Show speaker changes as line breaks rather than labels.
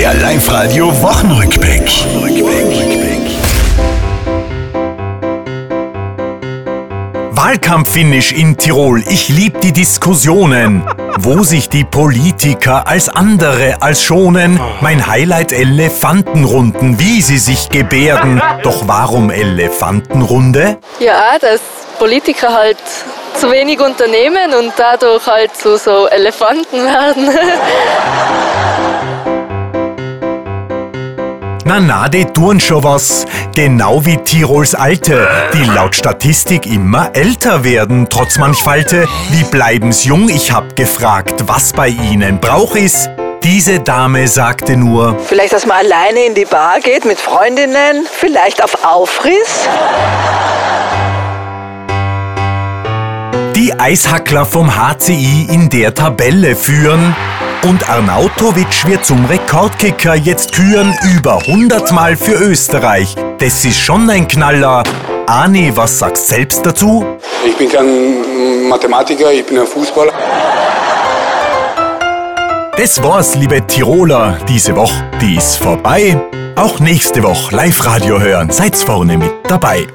Der Live-Radio Wochenrückblick. Wahlkampffinish in Tirol. Ich lieb die Diskussionen. Wo sich die Politiker als andere als schonen. Mein Highlight Elefantenrunden, wie sie sich gebärden. Doch warum Elefantenrunde?
Ja, dass Politiker halt zu wenig unternehmen und dadurch halt zu so Elefanten werden.
Na na, die tun schon was. Genau wie Tirols Alte, die laut Statistik immer älter werden, trotz manch Falte. Wie bleiben's jung? Ich hab gefragt, was bei ihnen brauch is. Diese Dame sagte nur,
Vielleicht, dass man alleine in die Bar geht mit Freundinnen, vielleicht auf Aufriss.
die Eishackler vom HCI in der Tabelle führen. Und Arnautovic wird zum Rekordkicker jetzt küren, über 100 Mal für Österreich. Das ist schon ein Knaller. Ani, was sagst selbst dazu?
Ich bin kein Mathematiker, ich bin ein Fußballer.
Das war's, liebe Tiroler. Diese Woche, die ist vorbei. Auch nächste Woche Live-Radio hören. Seid's vorne mit dabei.